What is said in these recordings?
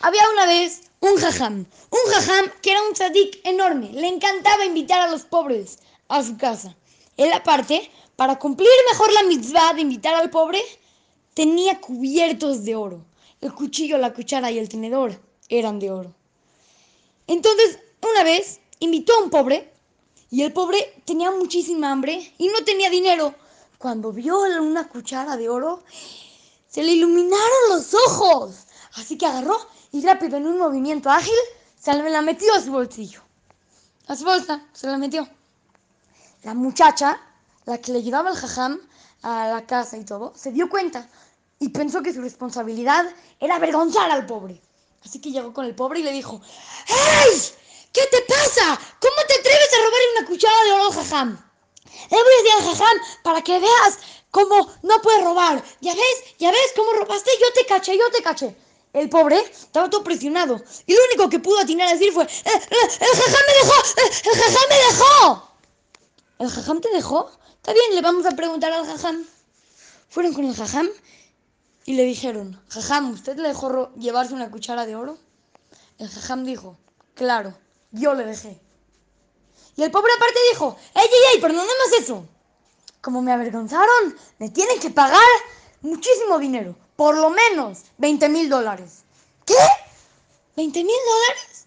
Había una vez un jajam, un jajam que era un tzadik enorme, le encantaba invitar a los pobres a su casa. Él aparte, para cumplir mejor la mitzvah de invitar al pobre, tenía cubiertos de oro. El cuchillo, la cuchara y el tenedor eran de oro. Entonces, una vez invitó a un pobre y el pobre tenía muchísima hambre y no tenía dinero. Cuando vio una cuchara de oro, se le iluminaron los ojos. Así que agarró y rápido en un movimiento ágil se la metió a su bolsillo. A su bolsa se la metió. La muchacha, la que le llevaba el jajam a la casa y todo, se dio cuenta y pensó que su responsabilidad era avergonzar al pobre. Así que llegó con el pobre y le dijo, ¡Hey! ¿Qué te pasa? ¿Cómo te atreves a robar una cuchara de oro al jajam? Le voy a decir al jajam para que veas cómo no puedes robar. ¿Ya ves? ¿Ya ves cómo robaste? Yo te caché, yo te caché. El pobre estaba todo presionado. Y lo único que pudo atinar a decir fue, ¡El, el, jajam me dejó! ¡El, el jajam me dejó! ¿El jajam te dejó? Está bien, le vamos a preguntar al jajam. Fueron con el jajam y le dijeron, jajam, ¿usted le dejó llevarse una cuchara de oro? El jajam dijo, claro, yo le dejé. Y el pobre aparte dijo, ¡Ey, ey, ey! Pero no más eso. Como me avergonzaron, me tienen que pagar muchísimo dinero. Por lo menos 20 mil dólares. ¿Qué? ¿20 mil dólares?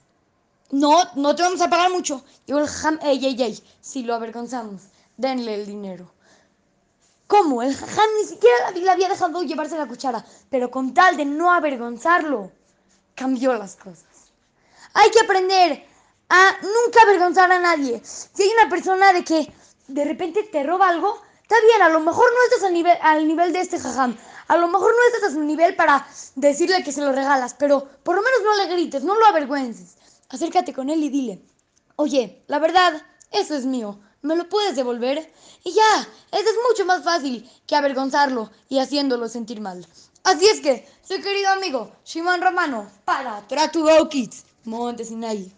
No, no te vamos a pagar mucho. Y el jajam, ey, ey, ey, si lo avergonzamos, denle el dinero. ¿Cómo? El jajam ni siquiera le había dejado llevarse la cuchara, pero con tal de no avergonzarlo, cambió las cosas. Hay que aprender a nunca avergonzar a nadie. Si hay una persona de que de repente te roba algo, está bien, a lo mejor no estás al nivel, nivel de este jajam, a lo mejor no estás a su nivel para decirle que se lo regalas, pero por lo menos no le grites, no lo avergüences. Acércate con él y dile, oye, la verdad, eso es mío, ¿me lo puedes devolver? Y ya, eso es mucho más fácil que avergonzarlo y haciéndolo sentir mal. Así es que, soy querido amigo, Shimon Romano, para Tratu Go Kids, Monte Sinai.